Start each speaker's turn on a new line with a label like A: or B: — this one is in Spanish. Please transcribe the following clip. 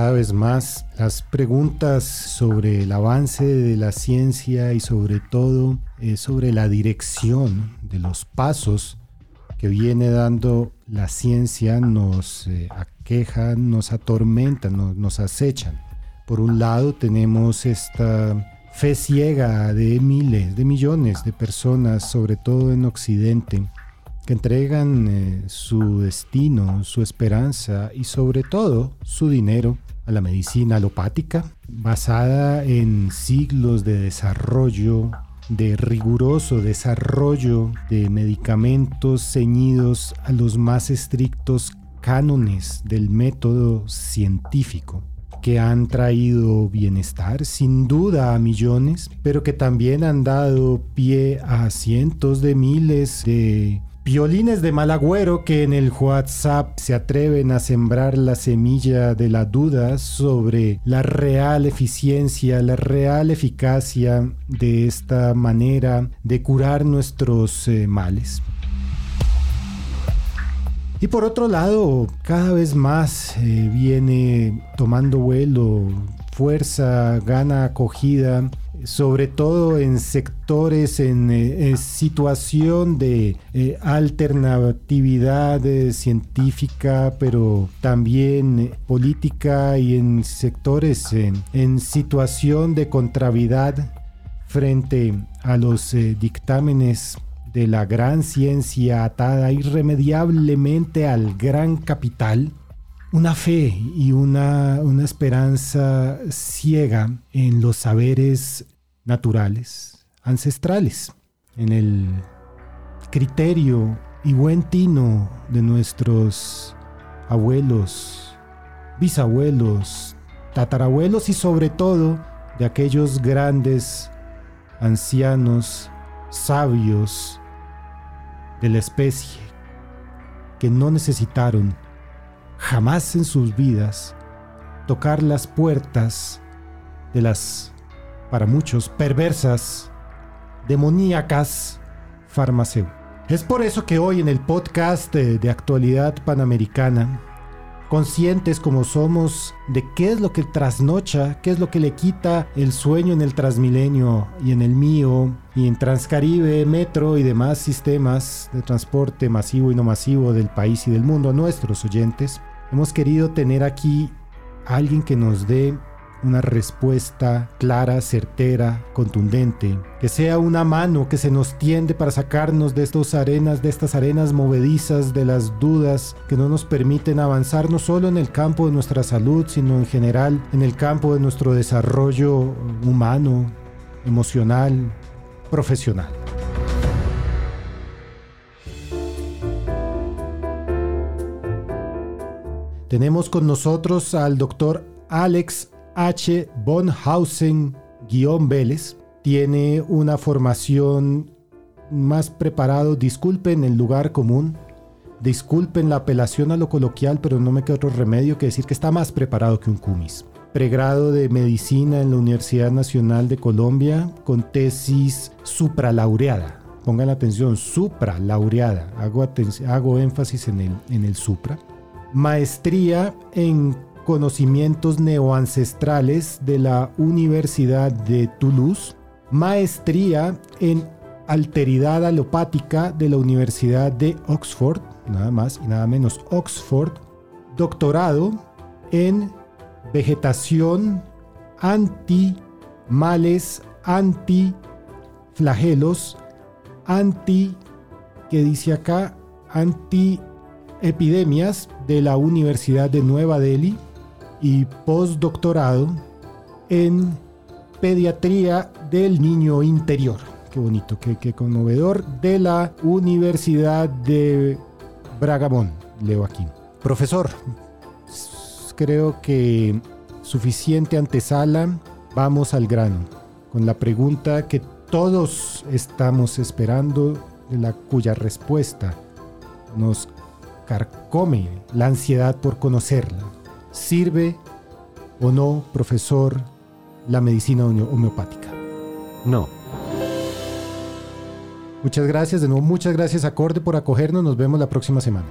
A: Cada vez más las preguntas sobre el avance de la ciencia y sobre todo eh, sobre la dirección de los pasos que viene dando la ciencia nos eh, aquejan, nos atormentan, nos, nos acechan. Por un lado tenemos esta fe ciega de miles, de millones de personas, sobre todo en Occidente, entregan eh, su destino, su esperanza y sobre todo su dinero a la medicina alopática, basada en siglos de desarrollo, de riguroso desarrollo de medicamentos ceñidos a los más estrictos cánones del método científico que han traído bienestar sin duda a millones, pero que también han dado pie a cientos de miles de violines de mal agüero que en el WhatsApp se atreven a sembrar la semilla de la duda sobre la real eficiencia, la real eficacia de esta manera de curar nuestros eh, males. Y por otro lado, cada vez más eh, viene tomando vuelo, fuerza, gana acogida, sobre todo en sectores en, eh, situación de eh, alternatividad científica, pero también política y en sectores en situación de contravidad frente a los dictámenes de la gran ciencia atada irremediablemente al gran capital, una fe y una, una esperanza ciega en los saberes naturales, ancestrales, en el criterio y buen tino de nuestros abuelos, bisabuelos, tatarabuelos y sobre todo de aquellos grandes ancianos, sabios, de la especie que no necesitaron jamás en sus vidas tocar las puertas de las, para muchos, perversas, demoníacas farmacéuticas. Es por eso que hoy en el podcast de, de actualidad panamericana conscientes como somos de qué es lo que trasnocha, qué es lo que le quita el sueño en el Transmilenio y en el mío y en Transcaribe, Metro y demás sistemas de transporte masivo y no masivo del país y del mundo a nuestros oyentes. Hemos querido tener aquí a alguien que nos dé una respuesta clara, certera, contundente, que sea una mano que se nos tiende para sacarnos de estas arenas, de estas arenas movedizas, de las dudas que no nos permiten avanzar no solo en el campo de nuestra salud, sino en general en el campo de nuestro desarrollo humano, emocional, profesional. Tenemos con nosotros al doctor Alex H. Bonhausen-Vélez tiene una formación más preparado, disculpen el lugar común, disculpen la apelación a lo coloquial, pero no me queda otro remedio que decir que está más preparado que un cumis. Pregrado de medicina en la Universidad Nacional de Colombia con tesis supralaureada. Pongan atención, supralaureada. Hago, hago énfasis en el, en el supra maestría en conocimientos neoancestrales de la Universidad de Toulouse, maestría en alteridad alopática de la Universidad de Oxford, nada más y nada menos Oxford, doctorado en vegetación anti males, anti flagelos, anti, que dice acá, anti epidemias de la Universidad de Nueva Delhi y postdoctorado en pediatría del niño interior. Qué bonito, qué, qué conmovedor. De la Universidad de Bragamón, leo aquí. Profesor, creo que suficiente antesala. Vamos al grano, con la pregunta que todos estamos esperando, la cuya respuesta nos carcome la ansiedad por conocerla. ¿Sirve o no, profesor, la medicina homeopática?
B: No.
A: Muchas gracias, de nuevo muchas gracias Acorde por acogernos, nos vemos la próxima semana.